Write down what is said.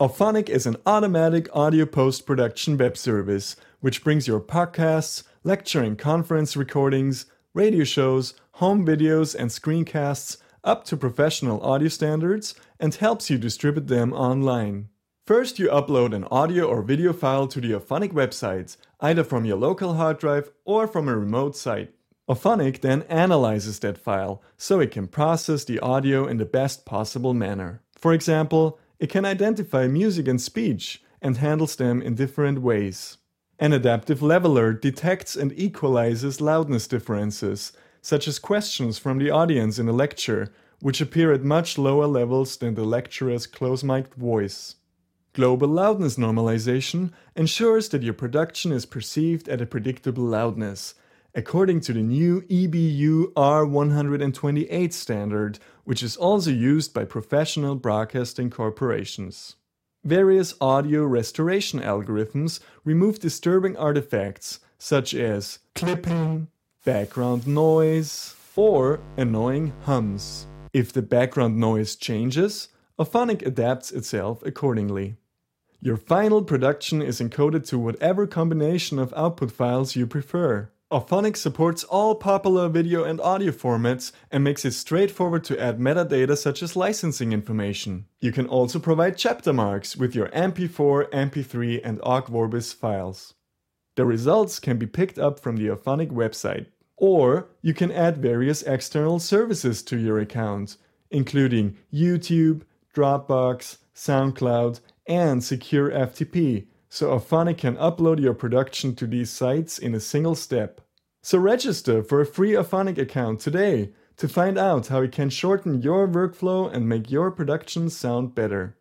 Auphonic is an automatic audio post production web service which brings your podcasts, lecture and conference recordings, radio shows, home videos, and screencasts up to professional audio standards and helps you distribute them online. First, you upload an audio or video file to the Auphonic website, either from your local hard drive or from a remote site. Auphonic then analyzes that file so it can process the audio in the best possible manner. For example, it can identify music and speech and handles them in different ways. An adaptive leveler detects and equalizes loudness differences, such as questions from the audience in a lecture, which appear at much lower levels than the lecturer's close-mic'd voice. Global loudness normalization ensures that your production is perceived at a predictable loudness, according to the new EBU R128 standard, which is also used by professional broadcasting corporations. Various audio restoration algorithms remove disturbing artifacts such as clipping, background noise, or annoying hums. If the background noise changes, Auphonic adapts itself accordingly. Your final production is encoded to whatever combination of output files you prefer. Auphonic supports all popular video and audio formats and makes it straightforward to add metadata such as licensing information. You can also provide chapter marks with your MP4, MP3 and OGG Vorbis files. The results can be picked up from the Auphonic website. Or you can add various external services to your account, including YouTube, Dropbox, SoundCloud, and Secure FTP, so Auphonic can upload your production to these sites in a single step. So register for a free Auphonic account today to find out how it can shorten your workflow and make your production sound better.